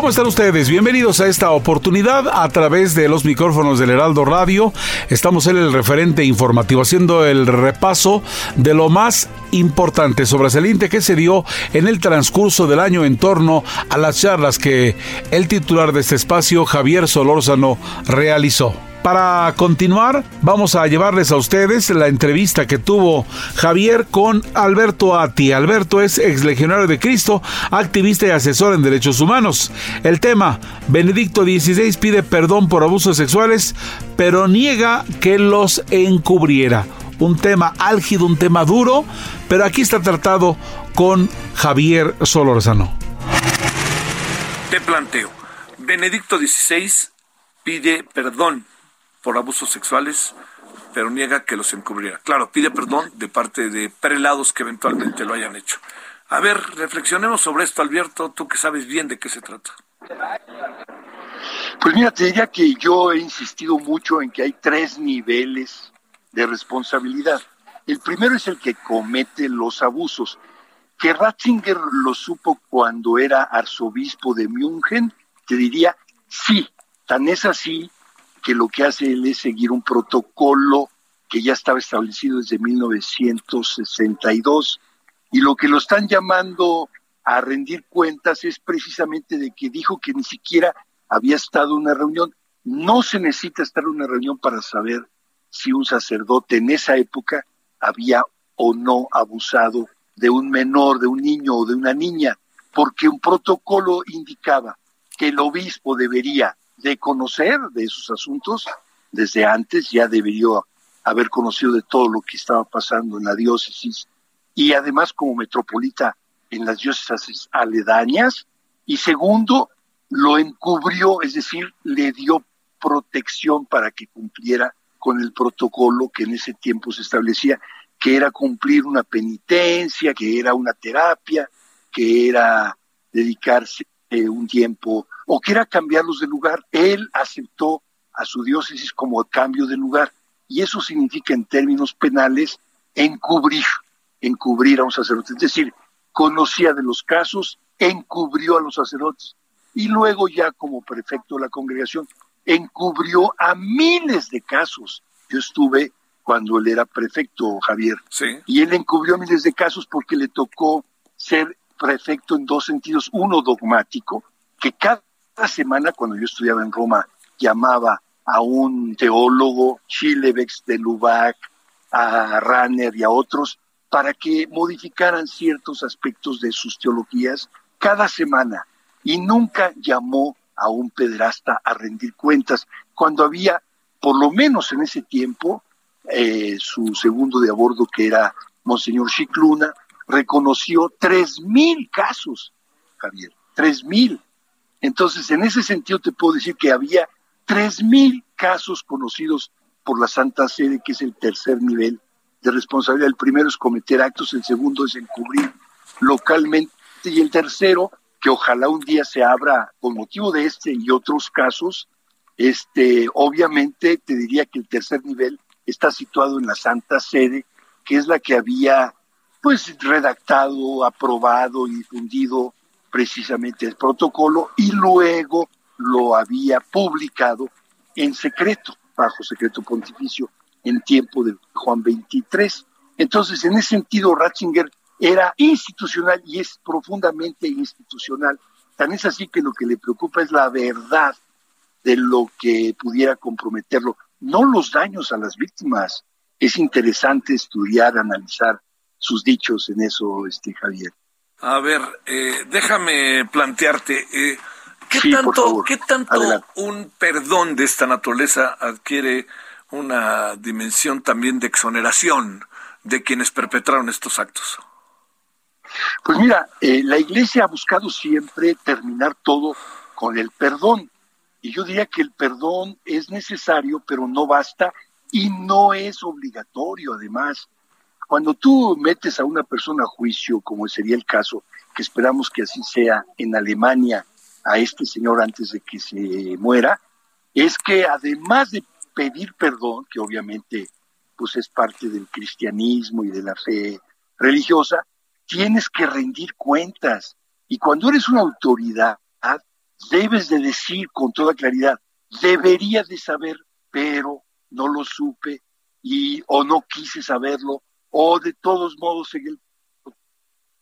¿Cómo están ustedes? Bienvenidos a esta oportunidad a través de los micrófonos del Heraldo Radio. Estamos en el referente informativo haciendo el repaso de lo más importante sobresaliente que se dio en el transcurso del año en torno a las charlas que el titular de este espacio, Javier Solórzano, realizó. Para continuar, vamos a llevarles a ustedes la entrevista que tuvo Javier con Alberto Ati. Alberto es ex legionario de Cristo, activista y asesor en derechos humanos. El tema, Benedicto XVI pide perdón por abusos sexuales, pero niega que los encubriera. Un tema álgido, un tema duro, pero aquí está tratado con Javier Solorzano. Te planteo, Benedicto XVI pide perdón por abusos sexuales, pero niega que los encubriera. Claro, pide perdón de parte de prelados que eventualmente lo hayan hecho. A ver, reflexionemos sobre esto, Alberto, tú que sabes bien de qué se trata. Pues mira, te diría que yo he insistido mucho en que hay tres niveles de responsabilidad. El primero es el que comete los abusos. Que Ratzinger lo supo cuando era arzobispo de München, te diría sí, tan es así que lo que hace él es seguir un protocolo que ya estaba establecido desde 1962 y lo que lo están llamando a rendir cuentas es precisamente de que dijo que ni siquiera había estado en una reunión. No se necesita estar en una reunión para saber si un sacerdote en esa época había o no abusado de un menor, de un niño o de una niña, porque un protocolo indicaba que el obispo debería de conocer de esos asuntos desde antes, ya debería haber conocido de todo lo que estaba pasando en la diócesis y además como metropolita en las diócesis aledañas. Y segundo, lo encubrió, es decir, le dio protección para que cumpliera con el protocolo que en ese tiempo se establecía, que era cumplir una penitencia, que era una terapia, que era dedicarse eh, un tiempo o quiera cambiarlos de lugar. Él aceptó a su diócesis como cambio de lugar y eso significa en términos penales encubrir, encubrir a un sacerdote. Es decir, conocía de los casos, encubrió a los sacerdotes y luego ya como prefecto de la congregación encubrió a miles de casos. Yo estuve cuando él era prefecto, Javier, y él encubrió miles de casos porque le tocó ser prefecto en dos sentidos. Uno dogmático, que cada semana cuando yo estudiaba en Roma llamaba a un teólogo, Chilevex de Lubac, a Ranner y a otros, para que modificaran ciertos aspectos de sus teologías cada semana. Y nunca llamó a un pedrasta a rendir cuentas, cuando había, por lo menos en ese tiempo, eh, su segundo de a bordo, que era Monseñor Chicluna, reconoció tres mil casos, Javier, tres mil. Entonces, en ese sentido te puedo decir que había tres mil casos conocidos por la Santa Sede, que es el tercer nivel de responsabilidad. El primero es cometer actos, el segundo es encubrir localmente y el tercero, que ojalá un día se abra con motivo de este y otros casos, este, obviamente te diría que el tercer nivel está situado en la Santa Sede, que es la que había pues redactado, aprobado y difundido precisamente el protocolo y luego lo había publicado en secreto, bajo secreto pontificio, en tiempo de Juan 23. Entonces, en ese sentido, Ratzinger era institucional y es profundamente institucional. Tan es así que lo que le preocupa es la verdad de lo que pudiera comprometerlo. no los daños a las víctimas. Es interesante estudiar, analizar sus dichos en eso, este Javier. A ver, eh, déjame plantearte, eh, ¿qué tanto, ¿qué tanto un perdón de esta naturaleza adquiere una dimensión también de exoneración de quienes perpetraron estos actos? Pues mira, eh, la Iglesia ha buscado siempre terminar todo con el perdón. Y yo diría que el perdón es necesario, pero no basta y no es obligatorio además. Cuando tú metes a una persona a juicio, como sería el caso, que esperamos que así sea en Alemania, a este señor antes de que se muera, es que además de pedir perdón, que obviamente pues es parte del cristianismo y de la fe religiosa, tienes que rendir cuentas. Y cuando eres una autoridad, debes de decir con toda claridad, debería de saber, pero no lo supe y o no quise saberlo o de todos modos seguí el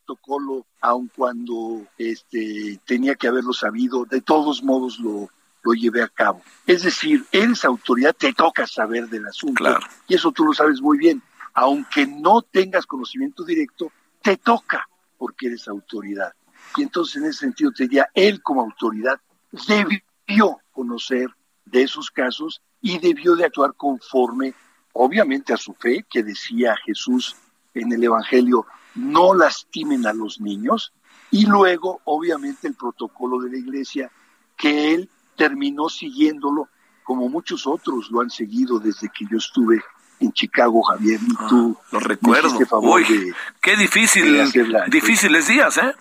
protocolo aun cuando este tenía que haberlo sabido, de todos modos lo lo llevé a cabo. Es decir, eres autoridad, te toca saber del asunto. Y eso tú lo sabes muy bien. Aunque no tengas conocimiento directo, te toca porque eres autoridad. Y entonces en ese sentido te diría, él como autoridad debió conocer de esos casos y debió de actuar conforme, obviamente, a su fe, que decía Jesús en el Evangelio, no lastimen a los niños, y luego, obviamente, el protocolo de la iglesia, que él terminó siguiéndolo como muchos otros lo han seguido desde que yo estuve en Chicago, Javier, y tú. Ah, lo recuerdo. Uy, qué difícil, difíciles días, ¿eh?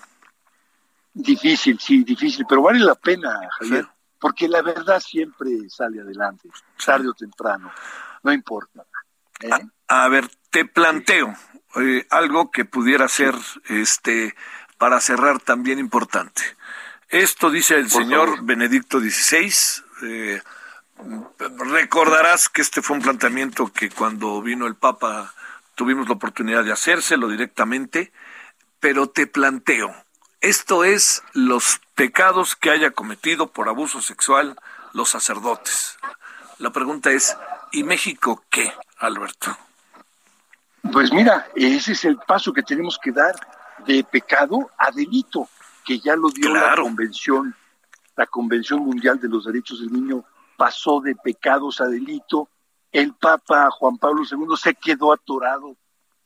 Difícil, sí, difícil, pero vale la pena, Javier, porque la verdad siempre sale adelante, tarde o temprano, no importa. ¿eh? A, ver, te planteo eh, algo que pudiera ser, este, para cerrar también importante. Esto dice el señor Benedicto XVI. Eh, recordarás que este fue un planteamiento que cuando vino el Papa tuvimos la oportunidad de hacérselo directamente, pero te planteo, esto es los pecados que haya cometido por abuso sexual los sacerdotes. La pregunta es, ¿y México qué, Alberto? Pues mira, ese es el paso que tenemos que dar de pecado a delito que ya lo dio la convención, la Convención Mundial de los Derechos del Niño pasó de pecados a delito. El Papa Juan Pablo II se quedó atorado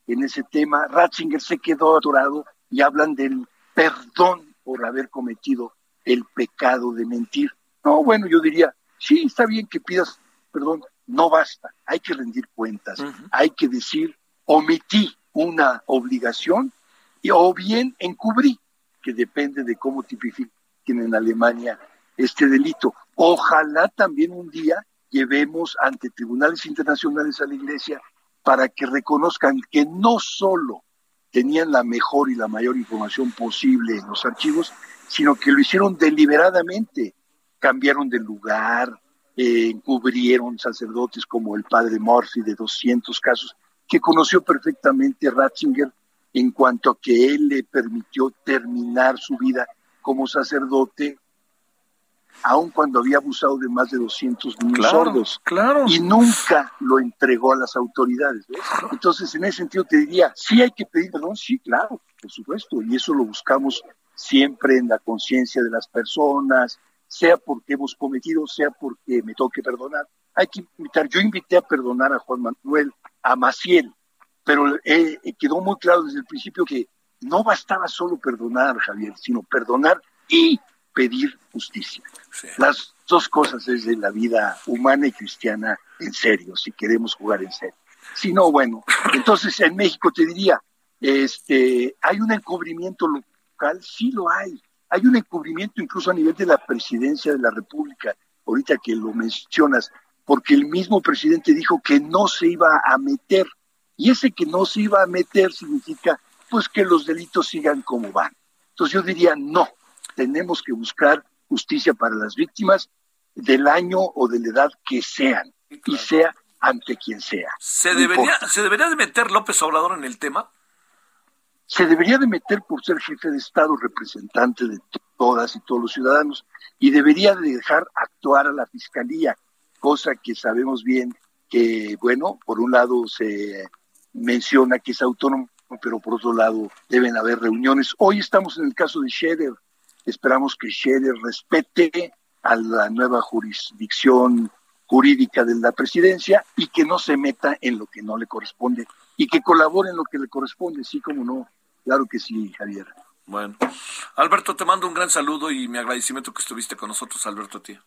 en ese tema. Ratzinger se quedó atorado y hablan del perdón por haber cometido el pecado de mentir. No, bueno, yo diría, sí, está bien que pidas perdón, no basta, hay que rendir cuentas, hay que decir, omití una obligación y, o bien encubrí que depende de cómo tipifiquen en Alemania este delito. Ojalá también un día llevemos ante tribunales internacionales a la Iglesia para que reconozcan que no solo tenían la mejor y la mayor información posible en los archivos, sino que lo hicieron deliberadamente, cambiaron de lugar, eh, encubrieron sacerdotes como el padre Murphy de 200 casos, que conoció perfectamente Ratzinger en cuanto a que él le permitió terminar su vida como sacerdote, aun cuando había abusado de más de 200 niños sordos. Claro. Y nunca lo entregó a las autoridades. Entonces, en ese sentido te diría, sí hay que pedir perdón, sí, claro, por supuesto, y eso lo buscamos siempre en la conciencia de las personas, sea porque hemos cometido, sea porque me toque perdonar. Hay que invitar, yo invité a perdonar a Juan Manuel, a Maciel, pero eh, eh, quedó muy claro desde el principio que no bastaba solo perdonar, Javier, sino perdonar y pedir justicia. Las dos cosas es de la vida humana y cristiana en serio, si queremos jugar en serio. Si no, bueno, entonces en México te diría, este, ¿hay un encubrimiento local? Sí lo hay. Hay un encubrimiento incluso a nivel de la presidencia de la República, ahorita que lo mencionas, porque el mismo presidente dijo que no se iba a meter y ese que no se iba a meter significa pues que los delitos sigan como van. Entonces yo diría, no, tenemos que buscar justicia para las víctimas del año o de la edad que sean, y sea ante quien sea. ¿Se, debería, ¿Se debería de meter López Obrador en el tema? Se debería de meter por ser jefe de Estado, representante de todas y todos los ciudadanos, y debería de dejar actuar a la Fiscalía. cosa que sabemos bien que, bueno, por un lado se menciona que es autónomo, pero por otro lado deben haber reuniones. Hoy estamos en el caso de Scherer. Esperamos que Scherer respete a la nueva jurisdicción jurídica de la presidencia y que no se meta en lo que no le corresponde y que colabore en lo que le corresponde, sí como no. Claro que sí, Javier. Bueno, Alberto, te mando un gran saludo y mi agradecimiento que estuviste con nosotros, Alberto, tío.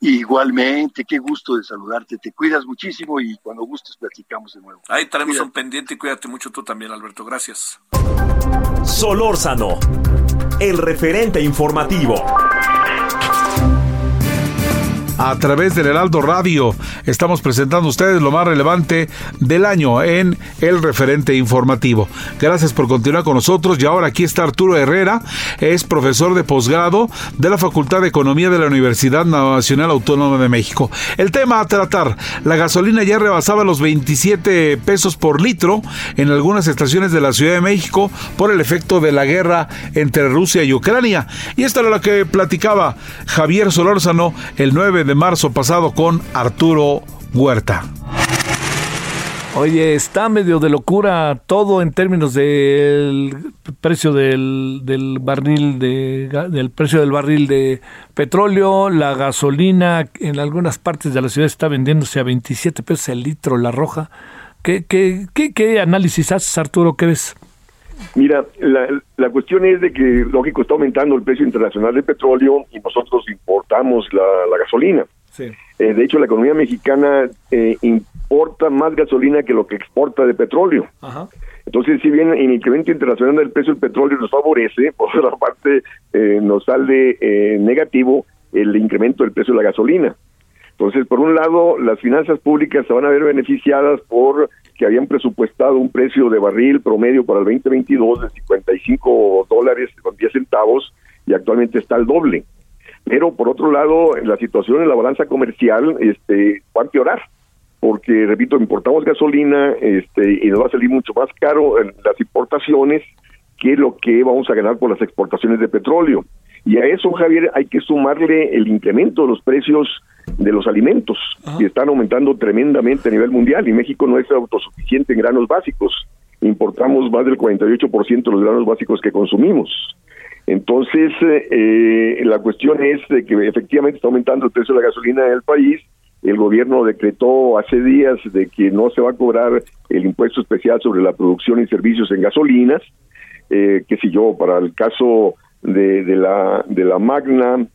Igualmente, qué gusto de saludarte. Te cuidas muchísimo y cuando gustes platicamos de nuevo. Ahí tenemos un pendiente y cuídate mucho tú también, Alberto. Gracias. Solórzano, el referente informativo a través del Heraldo Radio. Estamos presentando a ustedes lo más relevante del año en el referente informativo. Gracias por continuar con nosotros y ahora aquí está Arturo Herrera, es profesor de posgrado de la Facultad de Economía de la Universidad Nacional Autónoma de México. El tema a tratar, la gasolina ya rebasaba los 27 pesos por litro en algunas estaciones de la Ciudad de México por el efecto de la guerra entre Rusia y Ucrania. Y esto era lo que platicaba Javier Solórzano el 9 de de marzo pasado con Arturo Huerta. Oye, está medio de locura todo en términos del precio del, barril de del precio del barril de petróleo, la gasolina en algunas partes de la ciudad está vendiéndose a 27 pesos el litro la roja. ¿Qué, qué, qué, qué análisis haces, Arturo? ¿Qué ves? Mira, la, cuestión es de que, lógico, está aumentando el precio internacional del petróleo y nosotros importamos la, gasolina. Eh, de hecho, la economía mexicana eh, importa más gasolina que lo que exporta de petróleo. Entonces, si bien el incremento internacional del precio del petróleo nos favorece, por otra parte eh, nos sale negativo el incremento del precio de la gasolina. Entonces, por un lado, las finanzas públicas se van a ver beneficiadas por que habían presupuestado un precio de barril promedio para el 2022 de 55 dólares con 10 centavos y actualmente está al doble. Pero por otro lado, la situación en la balanza comercial este, va a empeorar, porque, repito, importamos gasolina este, y nos va a salir mucho más caro las importaciones que lo que vamos a ganar por las exportaciones de petróleo. Y a eso, Javier, hay que sumarle el incremento de los precios de los alimentos, que están aumentando tremendamente a nivel mundial y México no es autosuficiente en granos básicos. Importamos más del 48% de los granos básicos que consumimos. Entonces, eh, la cuestión es de que efectivamente está aumentando el precio de la gasolina en el país. El gobierno decretó hace días de que no se va a cobrar el impuesto especial sobre la producción y servicios en gasolinas, eh, que si yo, para el caso de, de, la, de la Magna,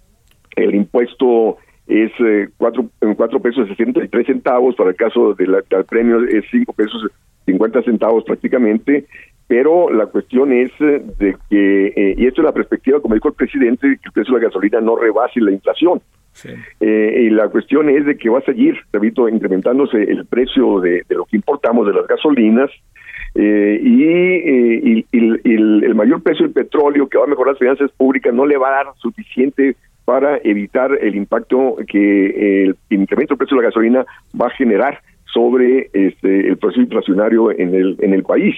el impuesto es eh, cuatro, cuatro pesos sesenta y tres centavos, para el caso del premio es cinco pesos cincuenta centavos prácticamente, pero la cuestión es eh, de que, eh, y esto es la perspectiva, como dijo el presidente, que el precio de la gasolina no rebase la inflación. y la cuestión es de que va a seguir, repito, incrementándose el precio de, de lo que importamos de las gasolinas, eh, y, el, mayor precio del petróleo que va a mejorar las finanzas públicas no le va a dar suficiente para evitar el impacto que el incremento del precio de la gasolina va a generar sobre este, el proceso inflacionario en el, en el país.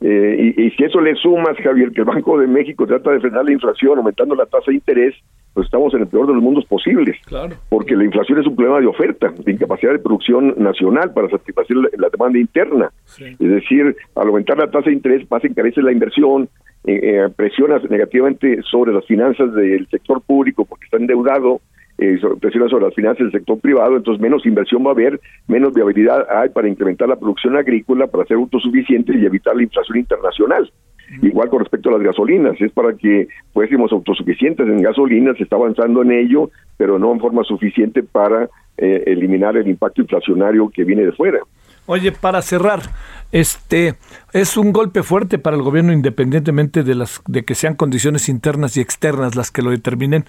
Eh, y, si eso le sumas, Javier, que el Banco de México trata de frenar la inflación aumentando la tasa de interés, pues estamos en el peor de los mundos posibles. Porque la inflación es un problema de oferta, de incapacidad de producción nacional para satisfacer la, demanda interna. Es decir, al aumentar la tasa de interés, más encarece la inversión, eh, eh, presiona negativamente sobre las finanzas del sector público porque está endeudado, eh, presiona sobre las finanzas del sector privado, entonces menos inversión va a haber, menos viabilidad hay para incrementar la producción agrícola, para ser autosuficientes y evitar la inflación internacional. Igual con respecto a las gasolinas, es para que fuésemos autosuficientes en gasolinas, se está avanzando en ello, pero no en forma suficiente para eh, eliminar el impacto inflacionario que viene de fuera. Oye, para cerrar, este es un golpe fuerte para el gobierno independientemente de las de que sean condiciones internas y externas las que lo determinen,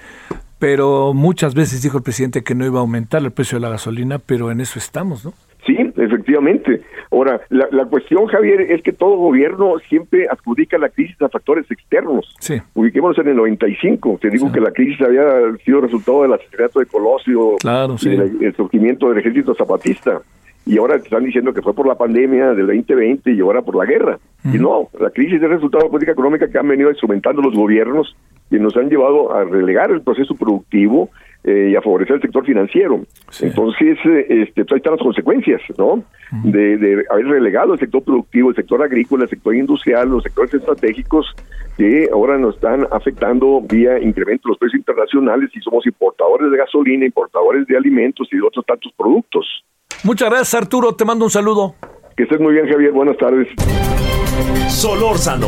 pero muchas veces dijo el presidente que no iba a aumentar el precio de la gasolina, pero en eso estamos, ¿no? Sí, efectivamente. Ahora, la, la cuestión, Javier, es que todo gobierno siempre adjudica la crisis a factores externos. Sí. Ubiquémonos en el 95. Te digo que la crisis había sido resultado del asesinato de Colosio claro, y el surgimiento del ejército zapatista y ahora te están diciendo que fue por la pandemia del 2020 y ahora por la guerra. Y no, la crisis es resultado de la política económica que han venido instrumentando los gobiernos que nos han llevado a relegar el proceso productivo eh, y a favorecer el sector financiero. Entonces, eh, este, pues ahí están las consecuencias, ¿no? de, haber relegado el sector productivo, el sector agrícola, el sector industrial, los sectores estratégicos que ahora nos están afectando vía incremento de los precios internacionales y somos importadores de gasolina, importadores de alimentos y de otros tantos productos. Muchas gracias, Arturo. Te mando un saludo. Que estés muy bien, Javier. Buenas tardes. Solórzano,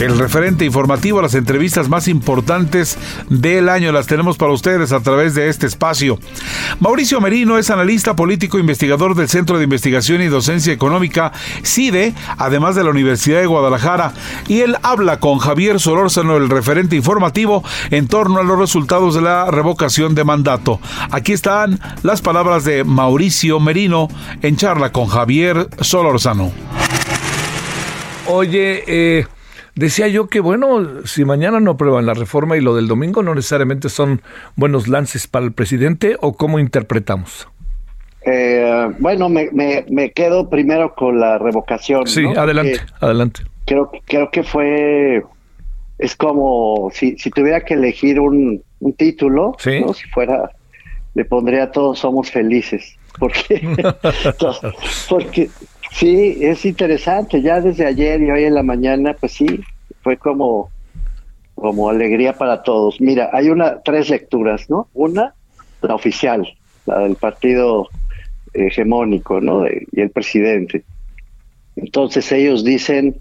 El referente informativo, las entrevistas más importantes del año las tenemos para ustedes a través de este espacio. Mauricio Merino es analista político investigador del Centro de Investigación y Docencia Económica CIDE, además de la Universidad de Guadalajara, y él habla con Javier Solórzano, el referente informativo, en torno a los resultados de la revocación de mandato. Aquí están las palabras de Mauricio Merino en charla con Javier Solórzano. Oye, eh, Decía yo que, bueno, si mañana no aprueban la reforma y lo del domingo no necesariamente son buenos lances para el presidente o cómo interpretamos. Eh, bueno, me, me, quedo primero con la revocación. Sí, adelante, adelante. Creo, creo que fue, es como si, si tuviera que elegir un, un título, si fuera, le pondría todos somos felices. Porque, porque Sí, es interesante. Ya desde ayer y hoy en la mañana, pues sí, fue como, como alegría para todos. Mira, hay una tres lecturas, ¿no? Una, la oficial, la del partido hegemónico, ¿no? y el presidente. Entonces ellos dicen,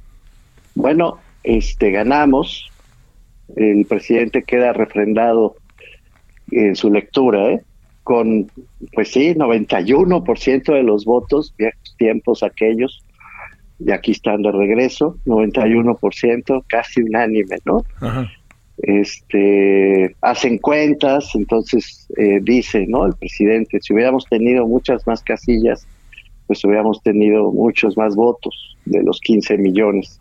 bueno, este ganamos, el presidente queda refrendado en su lectura, ¿eh? Con, pues sí, 91% de los votos, viejos tiempos aquellos, y aquí están de regreso, 91%, casi unánime, ¿no? Este, hacen cuentas, entonces eh, dice, ¿no? El presidente, si hubiéramos tenido muchas más casillas, pues hubiéramos tenido muchos más votos de los 15 millones.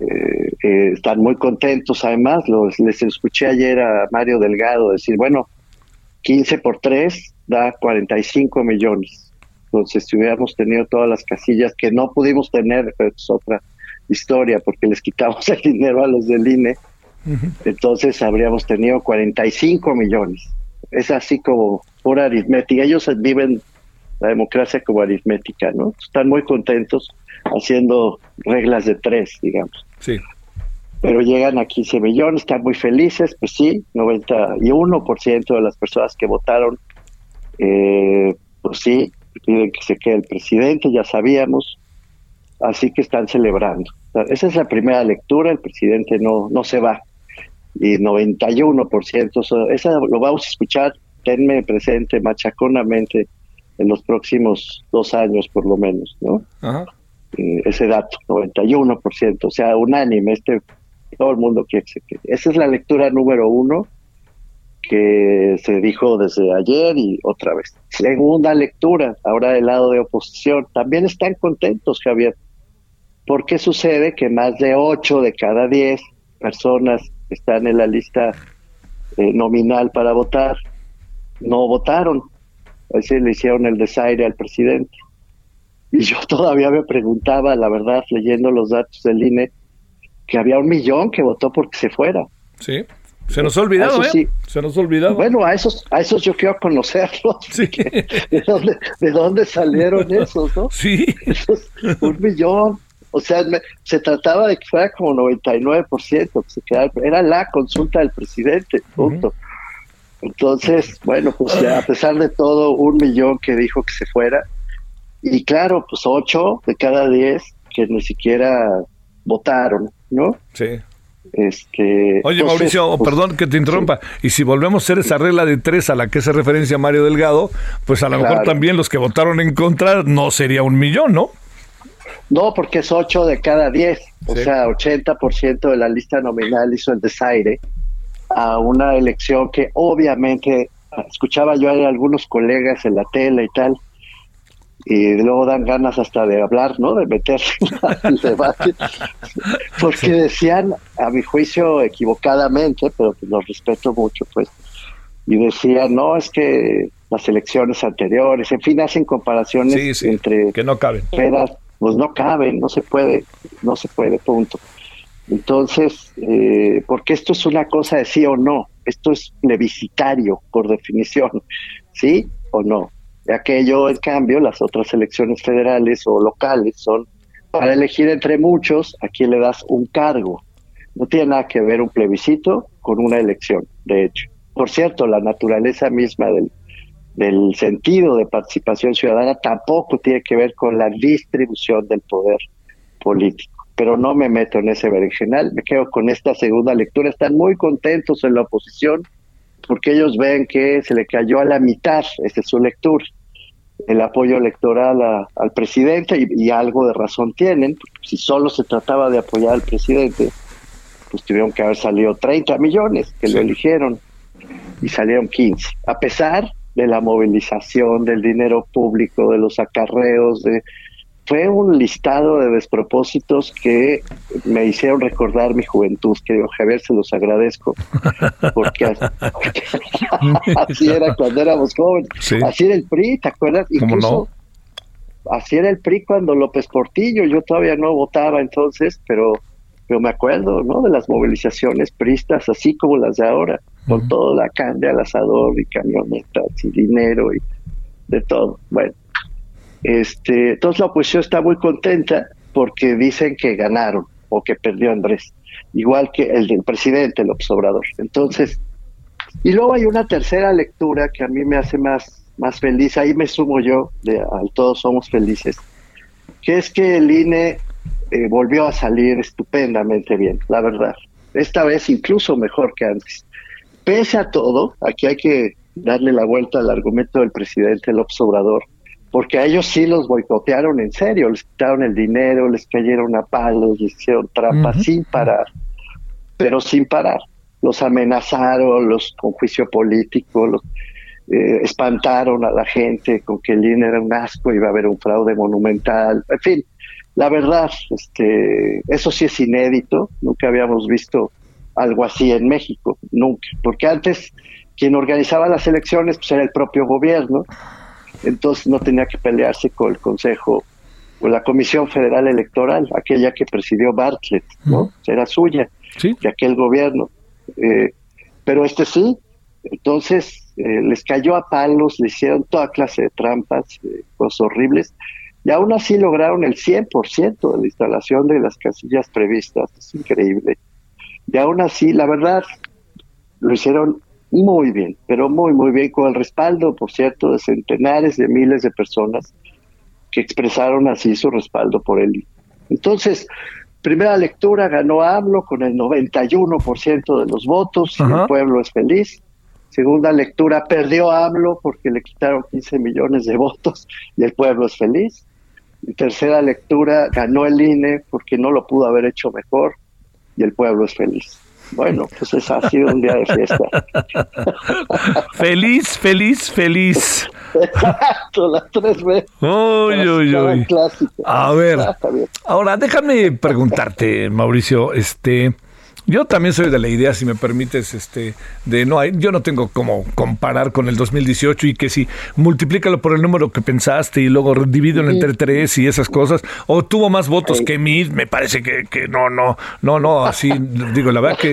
Eh, eh, están muy contentos, además, los, les escuché ayer a Mario Delgado decir, bueno, 15 por 3 da 45 millones. Entonces, si hubiéramos tenido todas las casillas que no pudimos tener, pero es otra historia, porque les quitamos el dinero a los del INE, entonces habríamos tenido 45 millones. Es así como pura aritmética. Ellos viven la democracia como aritmética, ¿no? Están muy contentos haciendo reglas de tres, digamos. Sí pero llegan a 15 millones, están muy felices, pues sí, 91% de las personas que votaron, eh, pues sí, piden que se quede el presidente, ya sabíamos, así que están celebrando. Esa es la primera lectura, el presidente no, no se va, y 91%, esa lo vamos a escuchar, tenme presente machaconamente en los próximos dos años por lo menos, ¿no? Eh, ese dato, 91%, o sea, unánime, este todo el mundo quiere que. Esa es la lectura número uno que se dijo desde ayer y otra vez. Segunda lectura, ahora del lado de oposición. También están contentos, Javier. porque sucede que más de ocho de cada diez personas que están en la lista eh, nominal para votar no votaron? Así le hicieron el desaire al presidente. Y yo todavía me preguntaba, la verdad, leyendo los datos del INE, que había un millón que votó porque se fuera. Sí. Se nos ha olvidado, ¿eh? Se nos ha olvidado. Bueno, a esos, a esos yo quiero conocerlos. Sí. ¿De dónde, ¿De dónde salieron esos, no? Sí. un millón. O sea, se trataba de que fuera como 99%, que se quedara, era la consulta del presidente, punto. Entonces, bueno, pues a pesar de todo, un millón que dijo que se fuera. Y claro, pues ocho de cada diez que ni siquiera votaron. ¿no? Sí. Este, Oye, Mauricio, pues, perdón que te interrumpa. Y si volvemos a hacer esa regla de tres a la que hace referencia Mario Delgado, pues a lo mejor también los que votaron en contra no sería un millón, ¿no? No, porque es ocho de cada diez. O sea, 80% de la lista nominal hizo el desaire a una elección que obviamente escuchaba yo a algunos colegas en la tele y tal, y luego dan ganas hasta de hablar, ¿no? De meterse en el debate, porque decían, a mi juicio equivocadamente, pero pues los respeto mucho, pues, y decían, no, es que las elecciones anteriores, en fin, hacen comparaciones entre que no caben. Peras, pues no caben, no se puede, no se puede, punto. Entonces, eh, porque esto es una cosa de sí o no, esto es plebiscitario por definición, ¿sí o no? Aquello, en cambio, las otras elecciones federales o locales son para elegir entre muchos a le das un cargo. No tiene nada que ver un plebiscito con una elección, de hecho. Por cierto, la naturaleza misma del, del sentido de participación ciudadana tampoco tiene que ver con la distribución del poder político. Pero no me meto en ese berenjenal, me quedo con esta segunda lectura. Están muy contentos en la oposición porque ellos ven que se le cayó a la mitad, esa es su lectura, el apoyo electoral al presidente y, algo de razón tienen. Si solo se trataba de apoyar al presidente, pues tuvieron que haber salido 30 millones que lo eligieron y salieron 15. A pesar de la movilización, del dinero público, de los acarreos, de fue un listado de despropósitos que me hicieron recordar mi juventud, querido Javier, se los agradezco, porque así, era cuando éramos jóvenes, así era el PRI, ¿te acuerdas? Incluso así era el PRI cuando López Portillo, yo todavía no votaba entonces, pero, pero me acuerdo, ¿no? De las movilizaciones pristas, así como las de ahora, con toda la carne al asador y camionetas y dinero y de todo. Bueno, este, entonces la oposición está muy contenta porque dicen que ganaron o que perdió Andrés, igual que el del presidente López Obrador. Entonces, y luego hay una tercera lectura que a mí me hace más, más feliz, ahí me sumo yo, de, todos somos felices, que es que el INE eh, volvió a salir estupendamente bien, la verdad. Esta vez incluso mejor que antes. Pese a todo, aquí hay que darle la vuelta al argumento del presidente López Obrador, porque a ellos sí los boicotearon en serio, les quitaron el dinero, les cayeron a palos, les hicieron trampas sin parar, pero sin parar. Los amenazaron, los con juicio político, los eh, espantaron a la gente con que el INE era un asco, iba a haber un fraude monumental, en fin, la verdad, este, eso sí es inédito, nunca habíamos visto algo así en México, nunca, porque antes quien organizaba las elecciones pues era el propio gobierno, entonces no tenía que pelearse con el Consejo o la Comisión Federal Electoral, aquella que presidió Bartlett, ¿no? Era suya, de aquel gobierno. Eh, pero este sí, entonces eh, les cayó a palos, le hicieron toda clase de trampas, eh, cosas horribles, y aún así lograron el 100% de la instalación de las casillas previstas, es increíble. Y aún así, la verdad, lo hicieron muy bien, pero muy, muy bien, con el respaldo, por cierto, de centenares de miles de personas que expresaron así su respaldo por él. Entonces, primera lectura ganó AMLO con el 91% de los votos, y el pueblo es feliz. Segunda lectura perdió AMLO porque le quitaron 15 millones de votos y el pueblo es feliz. Y tercera lectura ganó el INE porque no lo pudo haber hecho mejor y el pueblo es feliz. Bueno, pues eso ha sido un día de fiesta. feliz, feliz, feliz. Exacto, las tres veces. Uy, uy, uy. A ver, ahora déjame preguntarte, Mauricio, este, yo también soy de la idea, si me permites, este, de no hay, yo no tengo como comparar con el 2018 y que si multiplícalo por el número que pensaste y luego divídelo entre tres y esas cosas, o tuvo más votos que mí, me parece que, que no, no, no, no, así, digo, la verdad que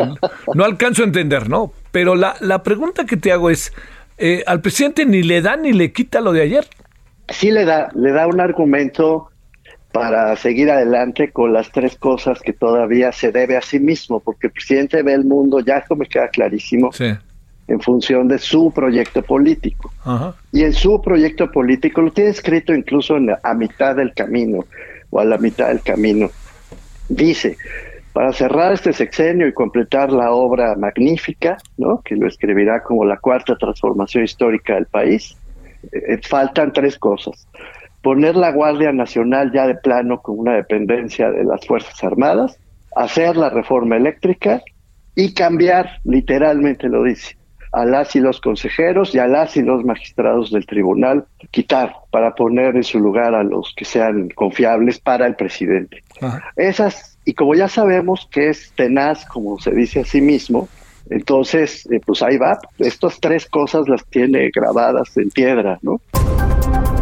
no alcanzo a entender, ¿no? Pero la, la pregunta que te hago es, eh, ¿al presidente ni le da ni le quita lo de ayer? Sí le da, le da un argumento para seguir adelante con las tres cosas que todavía se debe a sí mismo, porque el presidente ve el mundo, ya esto me queda clarísimo, en función de su proyecto político. Y en su proyecto político lo tiene escrito incluso en, a mitad del camino o a la mitad del camino. Dice, para cerrar este sexenio y completar la obra magnífica, ¿no? que lo escribirá como la cuarta transformación histórica del país, eh, faltan tres cosas poner la Guardia Nacional ya de plano con una dependencia de las Fuerzas Armadas, hacer la reforma eléctrica y cambiar, literalmente lo dice, a las y los consejeros y a las y los magistrados del tribunal, quitar para poner en su lugar a los que sean confiables para el presidente. Esas, y como ya sabemos que es tenaz, como se dice a sí mismo, entonces, eh, pues ahí va, estas tres cosas las tiene grabadas en piedra, ¿no?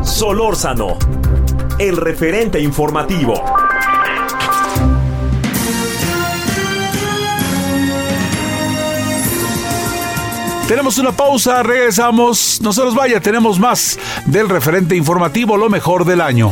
Solórzano, el referente informativo. Tenemos una pausa, regresamos. No se nos vaya, tenemos más del referente informativo, lo mejor del año.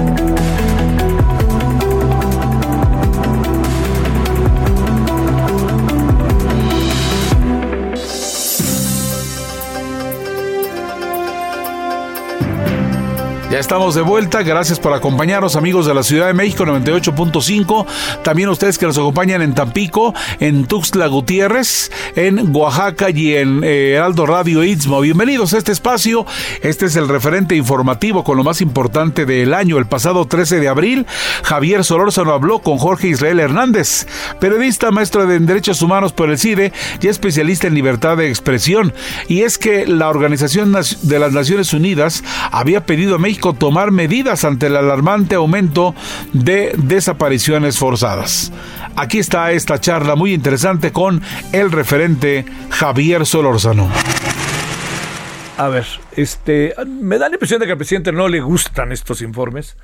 Ya estamos de vuelta, gracias por acompañarnos amigos de la Ciudad de México 98.5, también ustedes que nos acompañan en Tampico, en Tuxtla Gutiérrez, en Oaxaca y en eh, Heraldo Radio Istmo. Bienvenidos a este espacio, este es el referente informativo con lo más importante del año. El pasado 13 de abril, Javier Solórzano habló con Jorge Israel Hernández, periodista, maestro de Derechos Humanos por el CIDE y especialista en libertad de expresión. Y es que la Organización de las Naciones Unidas había pedido a Tomar medidas ante el alarmante aumento de desapariciones forzadas. Aquí está esta charla muy interesante con el referente Javier Solórzano. A ver, este, me da la impresión de que al presidente no le gustan estos informes.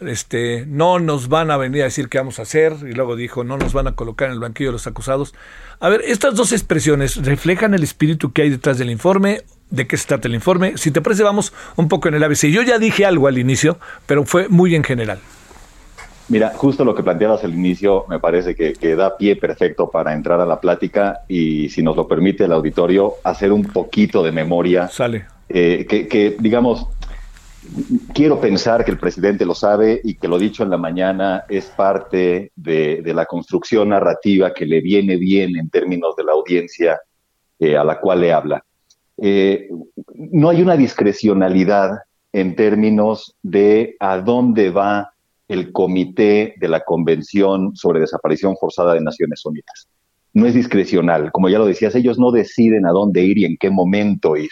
Este, no nos van a venir a decir qué vamos a hacer y luego dijo no nos van a colocar en el banquillo de los acusados. A ver, estas dos expresiones reflejan el espíritu que hay detrás del informe de qué se trata el informe. Si te parece, vamos un poco en el ABC. Yo ya dije algo al inicio, pero fue muy en general. Mira, justo lo que planteabas al inicio me parece que, da pie perfecto para entrar a la plática y, si nos lo permite el auditorio, hacer un poquito de memoria. Sale. Eh, que, digamos, quiero pensar que el presidente lo sabe y que lo dicho en la mañana es parte de, la construcción narrativa que le viene bien en términos de la audiencia eh, a la cual le habla. Eh, no hay una discrecionalidad en términos de a dónde va el comité de la Convención sobre Desaparición Forzada de Naciones Unidas. No es discrecional, como ya lo decías, ellos no deciden a dónde ir y en qué momento ir.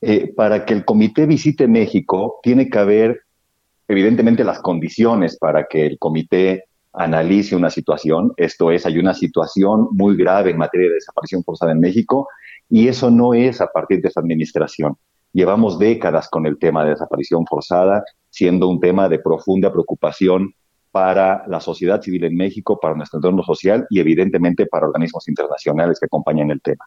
Eh, para que el comité visite México, tiene que haber, evidentemente, las condiciones para que el comité analice una situación. Esto es, hay una situación muy grave en materia de desaparición forzada en México y eso no es a partir de esa administración. Llevamos décadas con el tema de desaparición forzada, siendo un tema de profunda preocupación para la sociedad civil en México, para nuestro entorno social y evidentemente para organismos internacionales que acompañan el tema.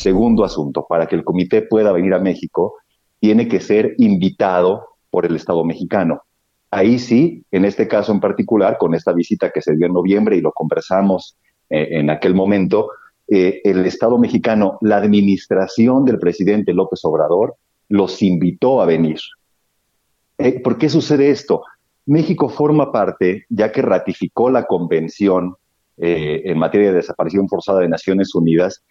Segundo asunto, para que el comité pueda venir a México, tiene que ser invitado por el Estado mexicano. Ahí sí, en este caso en particular, con esta visita que se dio en noviembre y lo conversamos eh, en aquel momento, eh, el Estado mexicano, la administración del presidente López Obrador, los invitó a venir. Eh, ¿Por qué sucede esto? México forma parte, ya que ratificó la convención en materia de desaparición forzada de Naciones Unidas,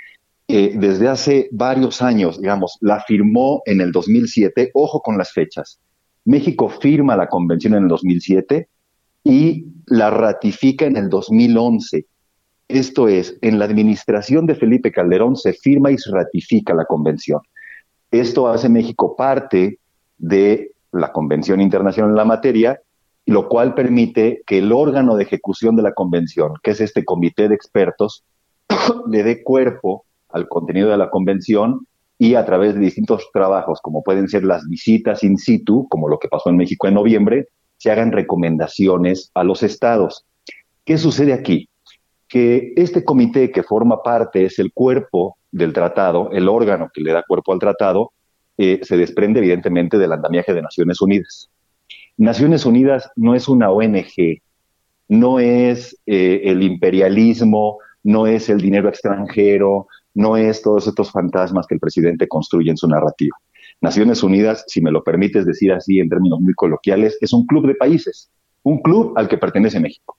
desde hace varios años, digamos, la firmó en el 2007, ojo con las fechas. México firma la convención en el 2007 y la ratifica en el 2011. Esto es, en la administración de Felipe Calderón se firma y se ratifica la convención. Esto hace México parte de la Convención Internacional en la materia, lo cual permite que el órgano de ejecución de la convención, que es este comité de expertos, le dé cuerpo al contenido de la convención y a través de distintos trabajos, como pueden ser las visitas in situ, como lo que pasó en México en noviembre, se hagan recomendaciones a los estados. ¿Qué sucede aquí? que este comité que forma parte es el cuerpo del tratado, el órgano que le da cuerpo al tratado, eh, se desprende evidentemente del andamiaje de Naciones Unidas. Naciones Unidas no es una ONG, no es eh, el imperialismo, no es el dinero extranjero, no es todos estos fantasmas que el presidente construye en su narrativa. Naciones Unidas, si me lo permites decir así en términos muy coloquiales, es un club de países, un club al que pertenece México.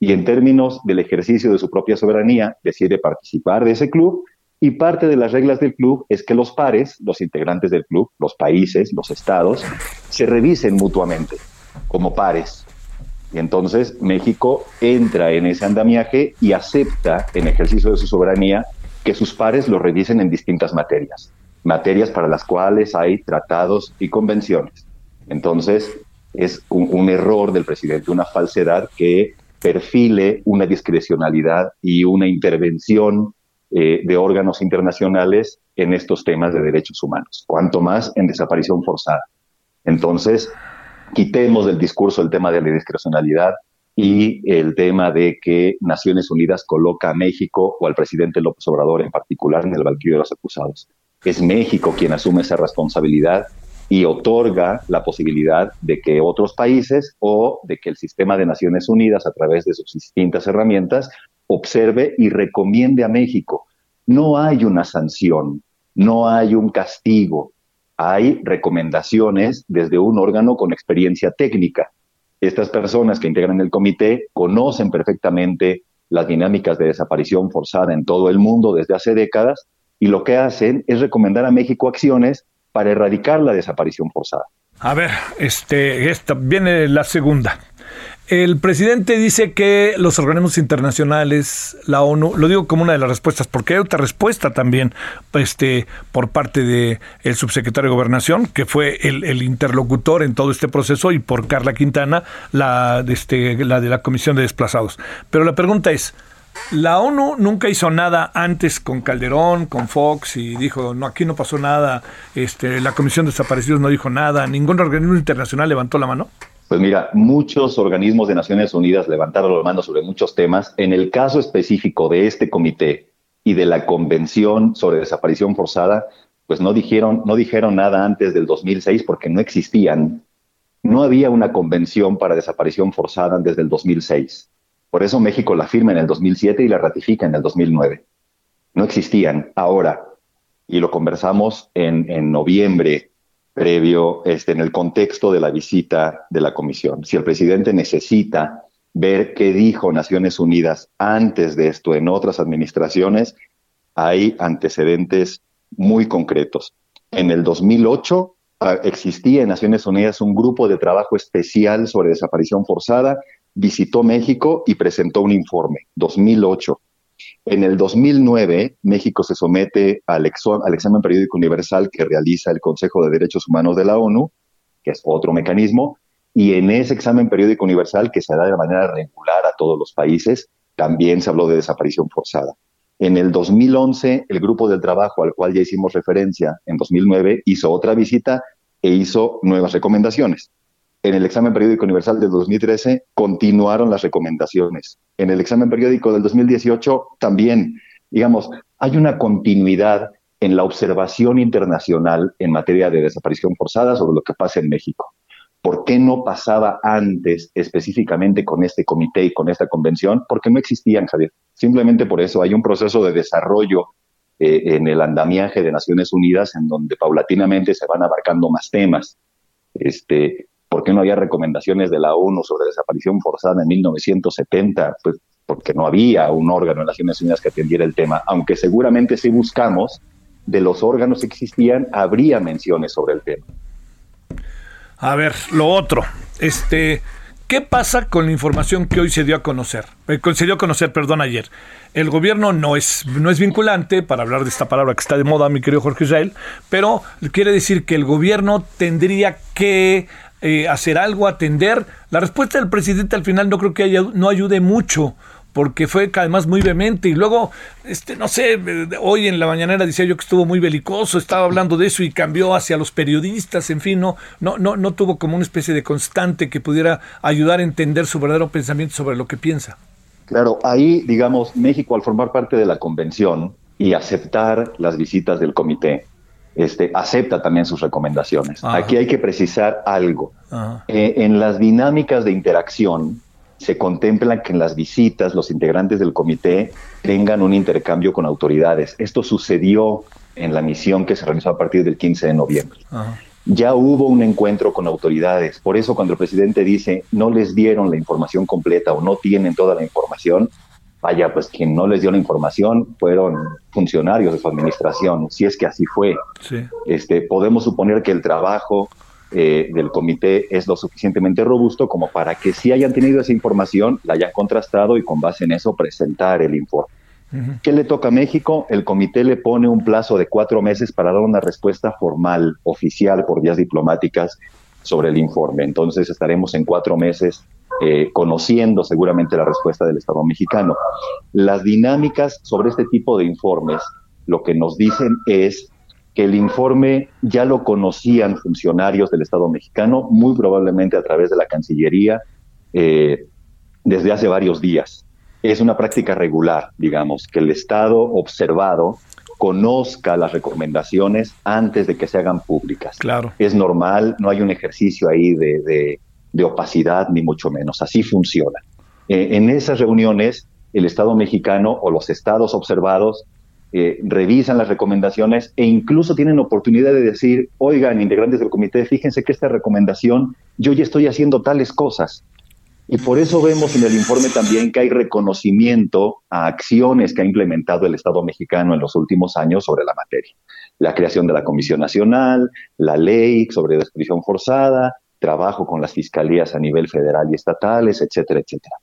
Y en términos del ejercicio de su propia soberanía, decide participar de ese club y parte de las reglas del club es que los pares, los integrantes del club, los países, los estados, se revisen mutuamente como pares. Y entonces México entra en ese andamiaje y acepta, en ejercicio de su soberanía, que sus pares lo revisen en distintas materias, materias para las cuales hay tratados y convenciones. Entonces, es un, error del presidente, una falsedad que perfile una discrecionalidad y una intervención eh, de órganos internacionales en estos temas de derechos humanos, cuanto más en desaparición forzada. Entonces, quitemos del discurso el tema de la discrecionalidad, y el tema de que Naciones Unidas coloca a México o al presidente López Obrador en particular en el banquillo de los acusados. Es México quien asume esa responsabilidad y otorga la posibilidad de que otros países o de que el sistema de Naciones Unidas a través de sus distintas herramientas observe y recomiende a México. No hay una sanción, no hay un castigo, hay recomendaciones desde un órgano con experiencia técnica estas personas que integran el comité conocen perfectamente las dinámicas de desaparición forzada en todo el mundo desde hace décadas y lo que hacen es recomendar a México acciones para erradicar la desaparición forzada. A ver, este, esta viene la segunda. El presidente dice que los organismos internacionales, la ONU, lo digo como una de las respuestas, porque hay otra respuesta también este, por parte del el subsecretario de Gobernación, que fue el, interlocutor en todo este proceso, y por Carla Quintana, la, este, la de la Comisión de Desplazados. Pero la pregunta es, la ONU nunca hizo nada antes con Calderón, con Fox y dijo, no, aquí no pasó nada, este, la Comisión de Desaparecidos no dijo nada, ningún organismo internacional levantó la mano. Pues mira, muchos organismos de Naciones Unidas levantaron la mano sobre muchos temas. En el caso específico de este comité y de la Convención sobre Desaparición Forzada, pues no dijeron, no dijeron nada antes del 2006 porque no existían. No había una convención para desaparición forzada desde el 2006. Por eso México la firma en el 2007 y la ratifica en el 2009. No existían. Ahora, y lo conversamos en, en noviembre previo este, en el contexto de la visita de la comisión. Si el presidente necesita ver qué dijo Naciones Unidas antes de esto en otras administraciones, hay antecedentes muy concretos. En el 2008 ah, existía en Naciones Unidas un grupo de trabajo especial sobre desaparición forzada, visitó México y presentó un informe, 2008. En el 2009, México se somete al, examen periódico universal que realiza el Consejo de Derechos Humanos de la ONU, que es otro mecanismo, y en ese examen periódico universal que se da de manera regular a todos los países, también se habló de desaparición forzada. En el 2011, el grupo del trabajo al cual ya hicimos referencia en 2009 hizo otra visita e hizo nuevas recomendaciones. En el examen periódico universal del 2013 continuaron las recomendaciones. En el examen periódico del 2018 también, digamos, hay una continuidad en la observación internacional en materia de desaparición forzada sobre lo que pasa en México. ¿Por qué no pasaba antes específicamente con este comité y con esta convención? Porque no existían, Javier. Simplemente por eso hay un proceso de desarrollo eh, en el andamiaje de Naciones Unidas en donde paulatinamente se van abarcando más temas. Este, ¿Por qué no había recomendaciones de la ONU sobre desaparición forzada en 1970? Pues porque no había un órgano en Naciones Unidas que atendiera el tema, aunque seguramente si buscamos de los órganos que existían, habría menciones sobre el tema. A ver, lo otro, este, ¿qué pasa con la información que hoy se dio a conocer? Eh, se dio a conocer, perdón, ayer. El gobierno no es, no es vinculante, para hablar de esta palabra que está de moda, mi querido Jorge Israel, pero quiere decir que el gobierno tendría que eh, hacer algo, atender. La respuesta del presidente al final no creo que haya, no ayude mucho porque fue además muy vehemente y luego, este, no sé, hoy en la mañanera decía yo que estuvo muy belicoso, estaba hablando de eso y cambió hacia los periodistas, en fin, no, no, no, no tuvo como una especie de constante que pudiera ayudar a entender su verdadero pensamiento sobre lo que piensa. Claro, ahí, digamos, México al formar parte de la convención y aceptar las visitas del comité, este, acepta también sus recomendaciones. Aquí hay que precisar algo. Eh, en las dinámicas de interacción se contempla que en las visitas los integrantes del comité tengan un intercambio con autoridades. Esto sucedió en la misión que se realizó a partir del 15 de noviembre. Ya hubo un encuentro con autoridades. Por eso cuando el presidente dice no les dieron la información completa o no tienen toda la información, vaya, pues quien no les dio la información fueron funcionarios de su administración, si es que así fue. Este, podemos suponer que el trabajo eh, del comité es lo suficientemente robusto como para que si hayan tenido esa información, la hayan contrastado y con base en eso presentar el informe. ¿Qué le toca a México? El comité le pone un plazo de cuatro meses para dar una respuesta formal, oficial, por vías diplomáticas sobre el informe. Entonces estaremos en cuatro meses eh, conociendo seguramente la respuesta del Estado mexicano. Las dinámicas sobre este tipo de informes lo que nos dicen es que el informe ya lo conocían funcionarios del Estado mexicano, muy probablemente a través de la Cancillería, eh, desde hace varios días. Es una práctica regular, digamos, que el Estado observado conozca las recomendaciones antes de que se hagan públicas. Claro. Es normal, no hay un ejercicio ahí de de opacidad, ni mucho menos. Así funciona. Eh, en esas reuniones, el Estado mexicano o los estados observados eh, revisan las recomendaciones e incluso tienen oportunidad de decir, oigan, integrantes del comité, fíjense que esta recomendación, yo ya estoy haciendo tales cosas. Y por eso vemos en el informe también que hay reconocimiento a acciones que ha implementado el Estado mexicano en los últimos años sobre la materia. La creación de la Comisión Nacional, la ley sobre descripción forzada, trabajo con las fiscalías a nivel federal y estatales, etcétera, etcétera.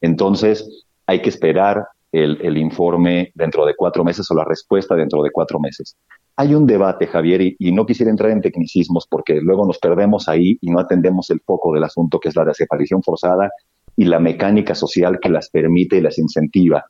Entonces, hay que esperar el, informe dentro de cuatro meses o la respuesta dentro de cuatro meses. Hay un debate, Javier, y, no quisiera entrar en tecnicismos porque luego nos perdemos ahí y no atendemos el foco del asunto, que es la desaparición forzada y la mecánica social que las permite y las incentiva.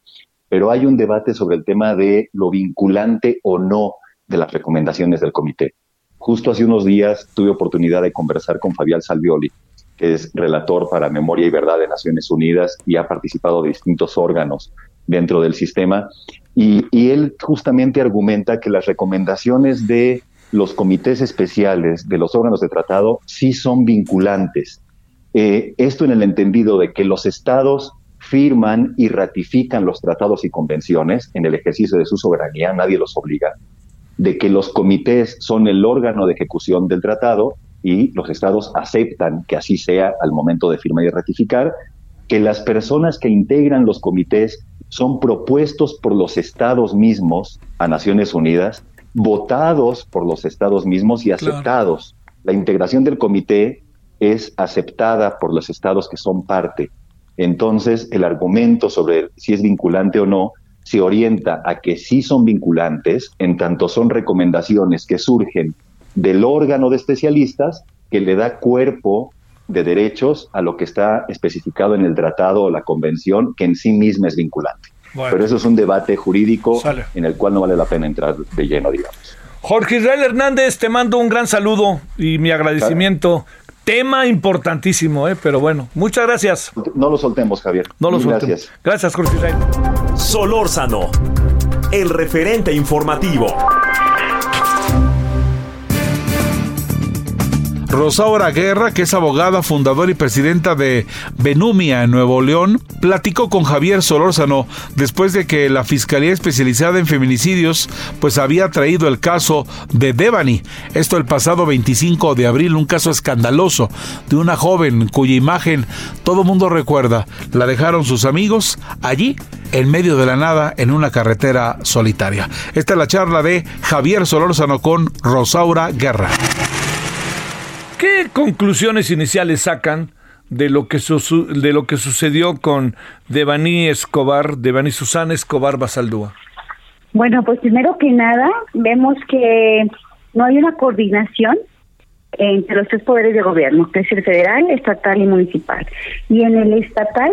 Pero hay un debate sobre el tema de lo vinculante o no de las recomendaciones del comité. Justo hace unos días tuve oportunidad de conversar con Fabián Salvioli, que es relator para Memoria y Verdad de Naciones Unidas y ha participado de distintos órganos dentro del sistema. Y, él justamente argumenta que las recomendaciones de los comités especiales de los órganos de tratado sí son vinculantes. Eh, esto en el entendido de que los estados firman y ratifican los tratados y convenciones en el ejercicio de su soberanía, nadie los obliga, de que los comités son el órgano de ejecución del tratado y los estados aceptan que así sea al momento de firmar y ratificar, que las personas que integran los comités son propuestos por los estados mismos a Naciones Unidas, votados por los estados mismos y aceptados. La integración del comité es aceptada por los estados que son parte. Entonces, el argumento sobre si es vinculante o no se orienta a que sí son vinculantes, en tanto son recomendaciones que surgen del órgano de especialistas que le da cuerpo de derechos a lo que está especificado en el tratado o la convención, que en sí misma es vinculante. Pero eso es un debate jurídico en el cual no vale la pena entrar de lleno, digamos. Jorge Israel Hernández, te mando un gran saludo y mi agradecimiento. Tema importantísimo, ¿eh? pero bueno, muchas gracias. No lo soltemos, Javier. No lo soltemos. Gracias. Gracias, Jorge Israel. Solórzano, el referente informativo. Rosaura Guerra, que es abogada, fundadora y presidenta de Benumia en Nuevo León, platicó con Javier Solórzano después de que la Fiscalía Especializada en Feminicidios pues había traído el caso de Devani. Esto el pasado 25 de abril, un caso escandaloso de una joven cuya imagen todo mundo recuerda. La dejaron sus amigos allí en medio de la nada en una carretera solitaria. Esta es la charla de Javier Solórzano con Rosaura Guerra. ¿Qué conclusiones iniciales sacan de lo que, de lo que sucedió con Devani Escobar, Devani Susana Escobar Basaldúa? Bueno, pues primero que nada, vemos que no hay una coordinación entre los tres poderes de gobierno, que es el federal, estatal y municipal. Y en el estatal,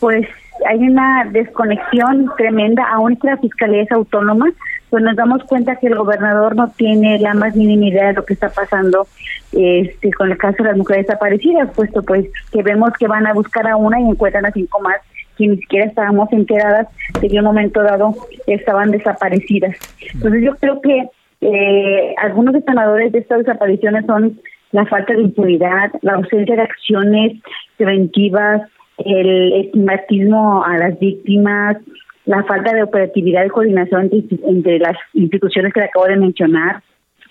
pues hay una desconexión tremenda, aún que la fiscalía es autónoma, pues nos damos cuenta que el gobernador no tiene la más mínima idea de lo que está pasando este con el caso de las mujeres desaparecidas, puesto pues que vemos que van a buscar a una y encuentran a cinco más que ni siquiera estábamos enteradas de que en un momento dado estaban desaparecidas. Entonces yo creo que eh, algunos detonadores de estas desapariciones son la falta de impunidad, la ausencia de acciones preventivas, el estigmatismo a las víctimas, la falta de operatividad y coordinación entre, las instituciones que le acabo de mencionar.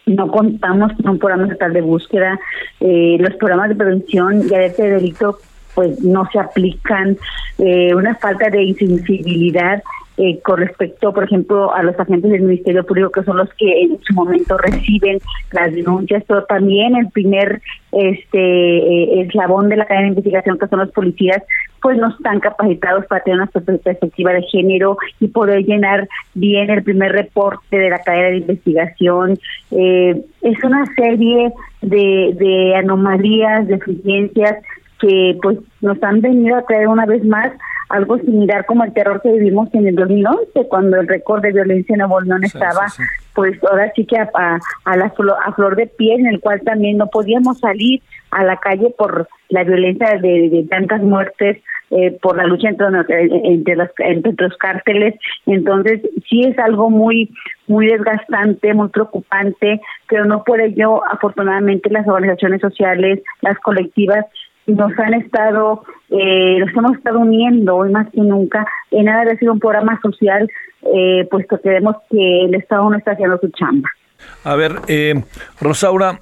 No contamos con un programa estatal de búsqueda. Eh, los programas de prevención y alerta de delito pues no se aplican. Eh, una falta de insensibilidad eh, con respecto, por ejemplo, a los agentes del Ministerio Público, que son los que en su momento reciben las denuncias, pero también el primer este eh, eslabón de la cadena de investigación, que son los policías, pues no están capacitados para tener una perspectiva de género y poder llenar bien el primer reporte de la cadena de investigación. Eh, es una serie de, de anomalías, deficiencias que pues nos han venido a traer una vez más algo similar como el terror que vivimos en el 2011, cuando el récord de violencia en Nuevo León estaba, pues ahora sí que a, a, la flor, a flor de piel, en el cual también no podíamos salir a la calle por la violencia de, tantas muertes, eh, por la lucha entre, entre, los, entre los cárteles. Entonces, sí es algo muy, muy desgastante, muy preocupante, pero no puede yo, afortunadamente, las organizaciones sociales, las colectivas, nos han estado, eh, nos hemos estado uniendo hoy más que nunca en nada de ser un programa social, eh, puesto que vemos que el Estado no está haciendo su chamba. A ver, eh, Rosaura,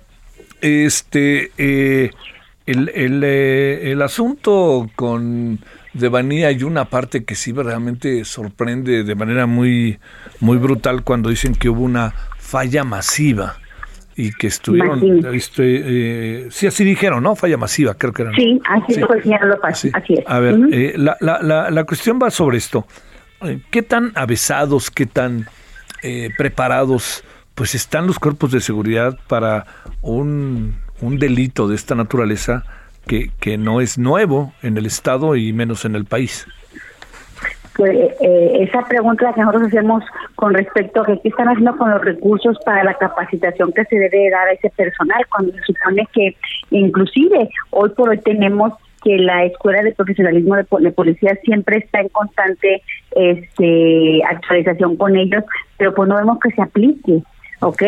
este, eh, el, el, el asunto con Devanía hay una parte que sí realmente sorprende de manera muy, muy brutal cuando dicen que hubo una falla masiva y que estuvieron, este, eh, sí, así dijeron, ¿no? Falla masiva, creo que era. Sí, así sí. lo así es. A ver, eh, la, la, la, cuestión va sobre esto. Eh, ¿Qué tan avesados, qué tan eh, preparados pues están los cuerpos de seguridad para un, un delito de esta naturaleza que, que no es nuevo en el Estado y menos en el país? Pues eh, esa pregunta que nosotros hacemos con respecto a qué están haciendo con los recursos para la capacitación que se debe dar a ese personal, cuando se supone que inclusive hoy por hoy tenemos que la escuela de profesionalismo de, policía siempre está en constante este actualización con ellos, pero pues no vemos que se aplique. ¿ok?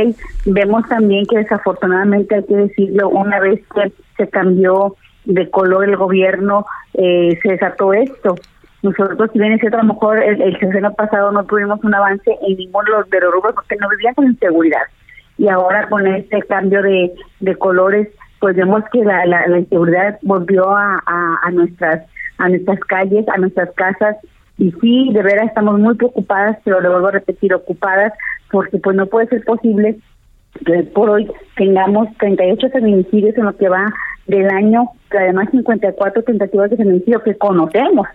Vemos también que desafortunadamente, hay que decirlo, una vez que se cambió de color el gobierno, eh, se desató esto. Nosotros, si bien es cierto, a lo mejor el, el pasado no tuvimos un avance en ninguno de los rubros porque no vivíamos con inseguridad. Y ahora con este cambio de, de colores, pues vemos que la, la, inseguridad volvió a, a, nuestras a nuestras calles, a nuestras casas. Y sí, de veras estamos muy preocupadas, pero le vuelvo a repetir, ocupadas, porque pues no puede ser posible que por hoy tengamos 38 feminicidios en lo que va del año, que además 54 tentativas de feminicidio que conocemos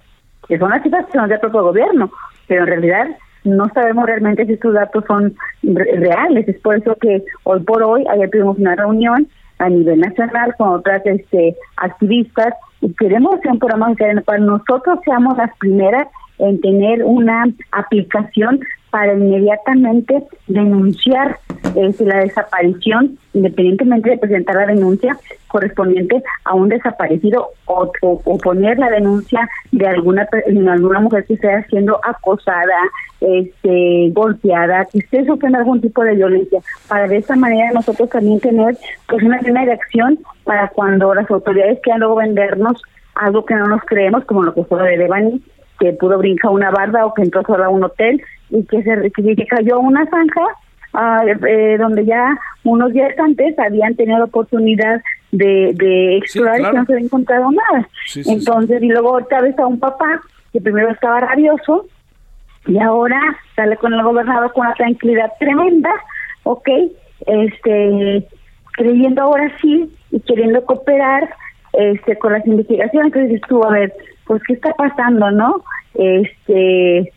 que son las cifras que son del propio gobierno, pero en realidad no sabemos realmente si estos datos son reales. Es por eso que hoy por hoy, ayer tuvimos una reunión a nivel nacional con otras este, activistas y queremos hacer un programa para nosotros seamos las primeras en tener una aplicación para inmediatamente denunciar este, la desaparición, independientemente de presentar la denuncia correspondiente a un desaparecido o, poner la denuncia de alguna alguna mujer que esté siendo acosada, este, golpeada, que esté sufriendo algún tipo de violencia, para de esta manera nosotros también tener pues una primera de acción para cuando las autoridades quieran luego vendernos algo que no nos creemos, como lo que fue de Devani, que pudo brincar una barda o que entró solo a un hotel y que se que cayó una zanja ah, eh, donde ya unos días antes habían tenido oportunidad de, de explorar y no se había encontrado nada. Entonces, y luego otra vez a un papá que primero estaba rabioso y ahora sale con el gobernador con una tranquilidad tremenda, ¿ok? Este, creyendo ahora sí y queriendo cooperar este con las investigaciones. Entonces tú, a ver, pues, ¿qué está pasando, no? Este,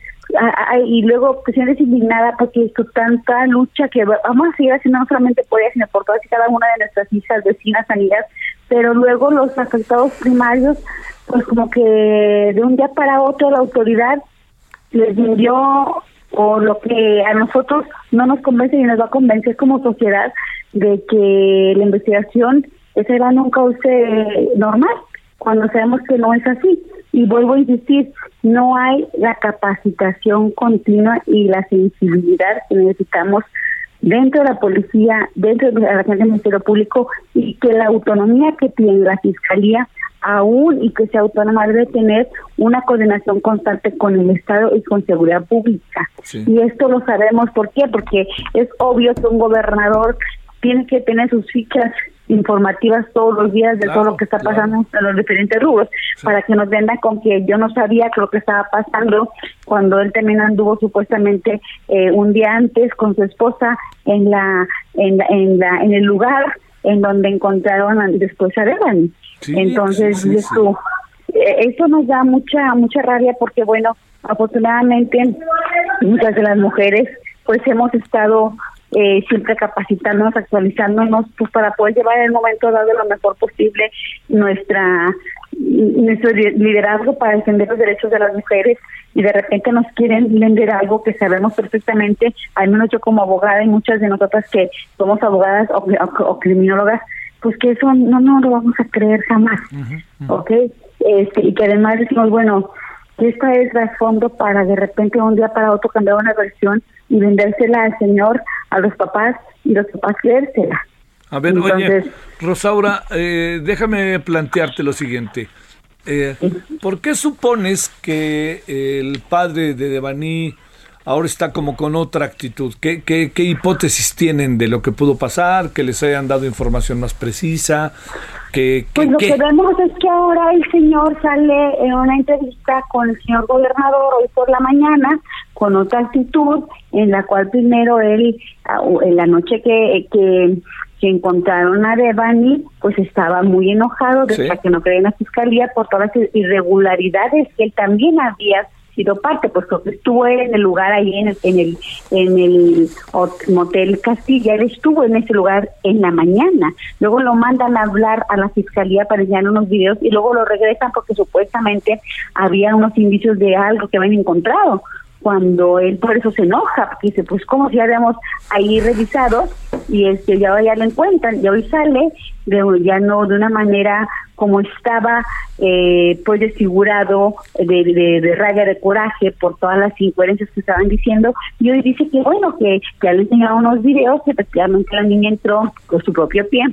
y luego pues sientes indignada porque con tanta lucha que vamos a seguir haciendo no solamente por ellas sino por todas y cada una de nuestras hijas, vecinas, amigas, pero luego los afectados primarios, pues como que de un día para otro la autoridad les vendió o lo que a nosotros no nos convence y nos va a convencer como sociedad de que la investigación ese era un cauce normal cuando sabemos que no es así. Y vuelvo a insistir, no hay la capacitación continua y la sensibilidad que necesitamos dentro de la policía, dentro de la del Ministerio Público y que la autonomía que tiene la Fiscalía aún y que sea autónoma debe tener una coordinación constante con el Estado y con seguridad pública. Y esto lo sabemos, ¿por qué? Porque es obvio que un gobernador tiene que tener sus fichas informativas todos los días de todo lo que está pasando en los diferentes rubros, para que nos vendan con que yo no sabía lo que estaba pasando cuando él también anduvo supuestamente eh, un día antes con su esposa en la en la, en, la, en el lugar en donde encontraron después a Devani. Entonces, esto, eh, esto nos da mucha mucha rabia porque bueno, afortunadamente muchas de las mujeres pues hemos estado eh, siempre capacitándonos, actualizándonos, pues para poder llevar en el momento dado lo mejor posible nuestra nuestro liderazgo para defender los derechos de las mujeres y de repente nos quieren vender algo que sabemos perfectamente, al menos yo como abogada y muchas de nosotras que somos abogadas o, criminólogas, pues que eso no, no lo vamos a creer jamás, ¿ok? Este, y que además decimos, bueno, esta es la fondo para de repente un día para otro cambiar una versión y vendérsela al señor, a los papás y los papás creérsela. A ver, oye, Rosaura, eh, déjame plantearte lo siguiente. Eh, ¿Por qué supones que el padre de Devani ahora está como con otra actitud? ¿Qué, qué, qué hipótesis tienen de lo que pudo pasar? ¿Que les hayan dado información más precisa? ¿Que, pues lo que vemos es que ahora el señor sale en una entrevista con el señor gobernador hoy por la mañana con otra actitud en la cual primero él, ah, en la noche que, que que encontraron a Devani, pues estaba muy enojado de que no creía en la fiscalía por todas las irregularidades que él también había sido parte, pues porque estuvo en el lugar ahí en el, en el, en el motel Castilla, él estuvo en ese lugar en la mañana, luego lo mandan a hablar a la fiscalía para enseñar unos videos y luego lo regresan porque supuestamente había unos indicios de algo que habían encontrado cuando él por eso se enoja, porque dice, pues como si ya habíamos ahí revisado y este ya, ya lo encuentran y hoy sale de, ya no de una manera como estaba eh, pues desfigurado de, de, de, rabia, de coraje por todas las incoherencias que estaban diciendo. Y hoy dice que bueno, que, que le enseñado unos videos que efectivamente la niña entró con su propio pie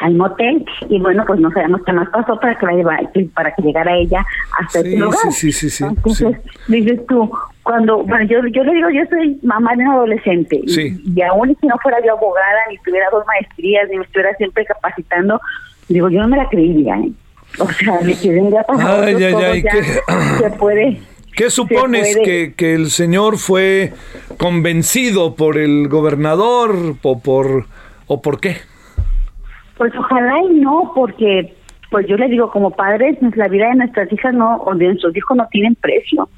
al motel y bueno pues no sabemos qué más pasó para que la para que llegara ella hasta ese lugar. sí, sí, sí, entonces dices tú cuando bueno yo yo le digo yo soy mamá de un adolescente y, aún si no fuera yo abogada ni tuviera dos maestrías ni me estuviera siempre capacitando digo yo no me la creía ¿eh? o sea me quedé ya pasado ay, ay, ay, ya se puede ¿Qué supones que, que el señor fue convencido por el gobernador o por o por qué? Pues ojalá y no, porque pues yo le digo, como padres, la vida de nuestras hijas no, o de nuestros hijos no tienen precio.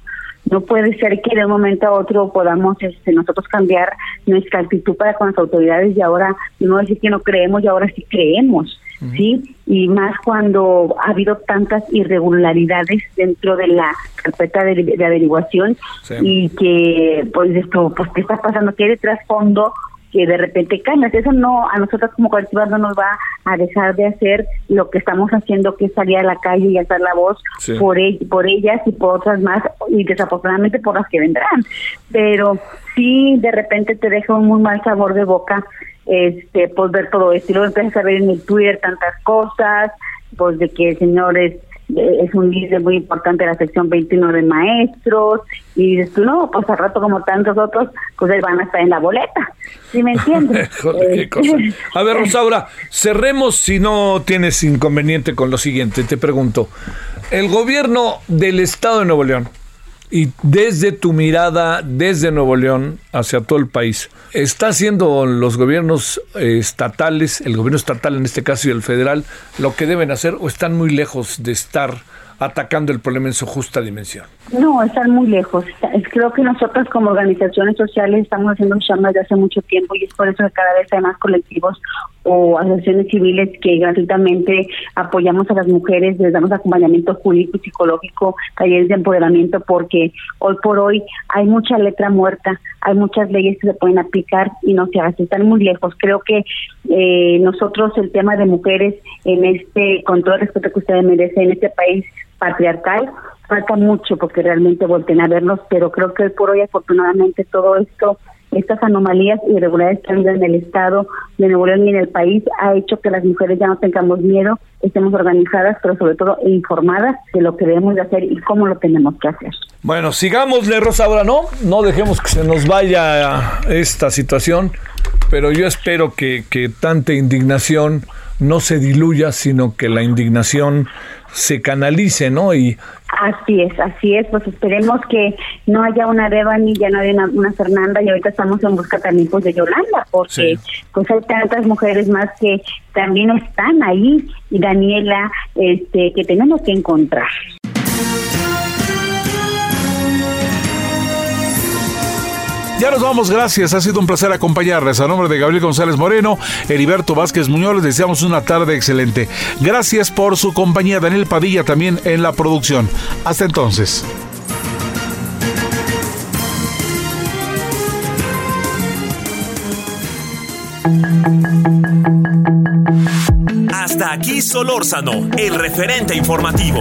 No puede ser que de un momento a otro podamos este, nosotros cambiar nuestra actitud para con las autoridades y ahora no decir que no creemos y ahora sí creemos, ¿sí? Y más cuando ha habido tantas irregularidades dentro de la carpeta de, averiguación y que, pues esto, pues, ¿qué está pasando? ¿Qué hay de trasfondo? Que de repente cambias. Eso no, a nosotros como colectivas no nos va a dejar de hacer lo que estamos haciendo, que es salir a la calle y alzar la voz por, por ellas y por otras más, y desafortunadamente por las que vendrán. Pero sí, de repente te deja un muy mal sabor de boca este pues ver todo esto y luego empiezas a ver en el Twitter tantas cosas pues de que señores es un líder muy importante de la sección 21 de maestros, y dices tú, no, pues al rato como tantos otros, pues van a estar en la boleta, ¿sí me entiendes? Eh, a ver, Rosaura, cerremos si no tienes inconveniente con lo siguiente, te pregunto, el gobierno del Estado de Nuevo León, y desde tu mirada, desde Nuevo León hacia todo el país, ¿está haciendo los gobiernos eh, estatales, el gobierno estatal en este caso y el federal, lo que deben hacer o están muy lejos de estar atacando el problema en su justa dimensión? No, están muy lejos. Creo que nosotros como organizaciones sociales estamos haciendo un desde hace mucho tiempo y es por eso que cada vez hay más colectivos o asociaciones civiles que gratuitamente apoyamos a las mujeres, les damos acompañamiento jurídico y psicológico, talleres de empoderamiento, porque hoy por hoy hay mucha letra muerta, hay muchas leyes que se pueden aplicar y no se hacen, están muy lejos. Creo que eh, nosotros el tema de mujeres en este, con todo el respeto que ustedes merecen, en este país patriarcal, falta mucho porque realmente volten a vernos, pero creo que hoy por hoy afortunadamente todo esto estas anomalías y irregularidades que han en el Estado de Nuevo León y en el país ha hecho que las mujeres ya no tengamos miedo, estemos organizadas, pero sobre todo informadas de lo que debemos de hacer y cómo lo tenemos que hacer. Bueno, sigámosle, Rosa, ahora no, no dejemos que se nos vaya esta situación, pero yo espero que, que tanta indignación no se diluya, sino que la indignación se canalice, ¿no? Y Así es, así es, pues esperemos que no haya una Devani, ya no haya una, Fernanda y ahorita estamos en busca también pues de Yolanda, porque pues hay tantas mujeres más que también están ahí y Daniela, este, que tenemos que encontrar. Ya nos vamos, gracias. Ha sido un placer acompañarles. A nombre de Gabriel González Moreno, Heriberto Vázquez Muñoz, les deseamos una tarde excelente. Gracias por su compañía, Daniel Padilla también en la producción. Hasta entonces. Hasta aquí Solórzano, el referente informativo.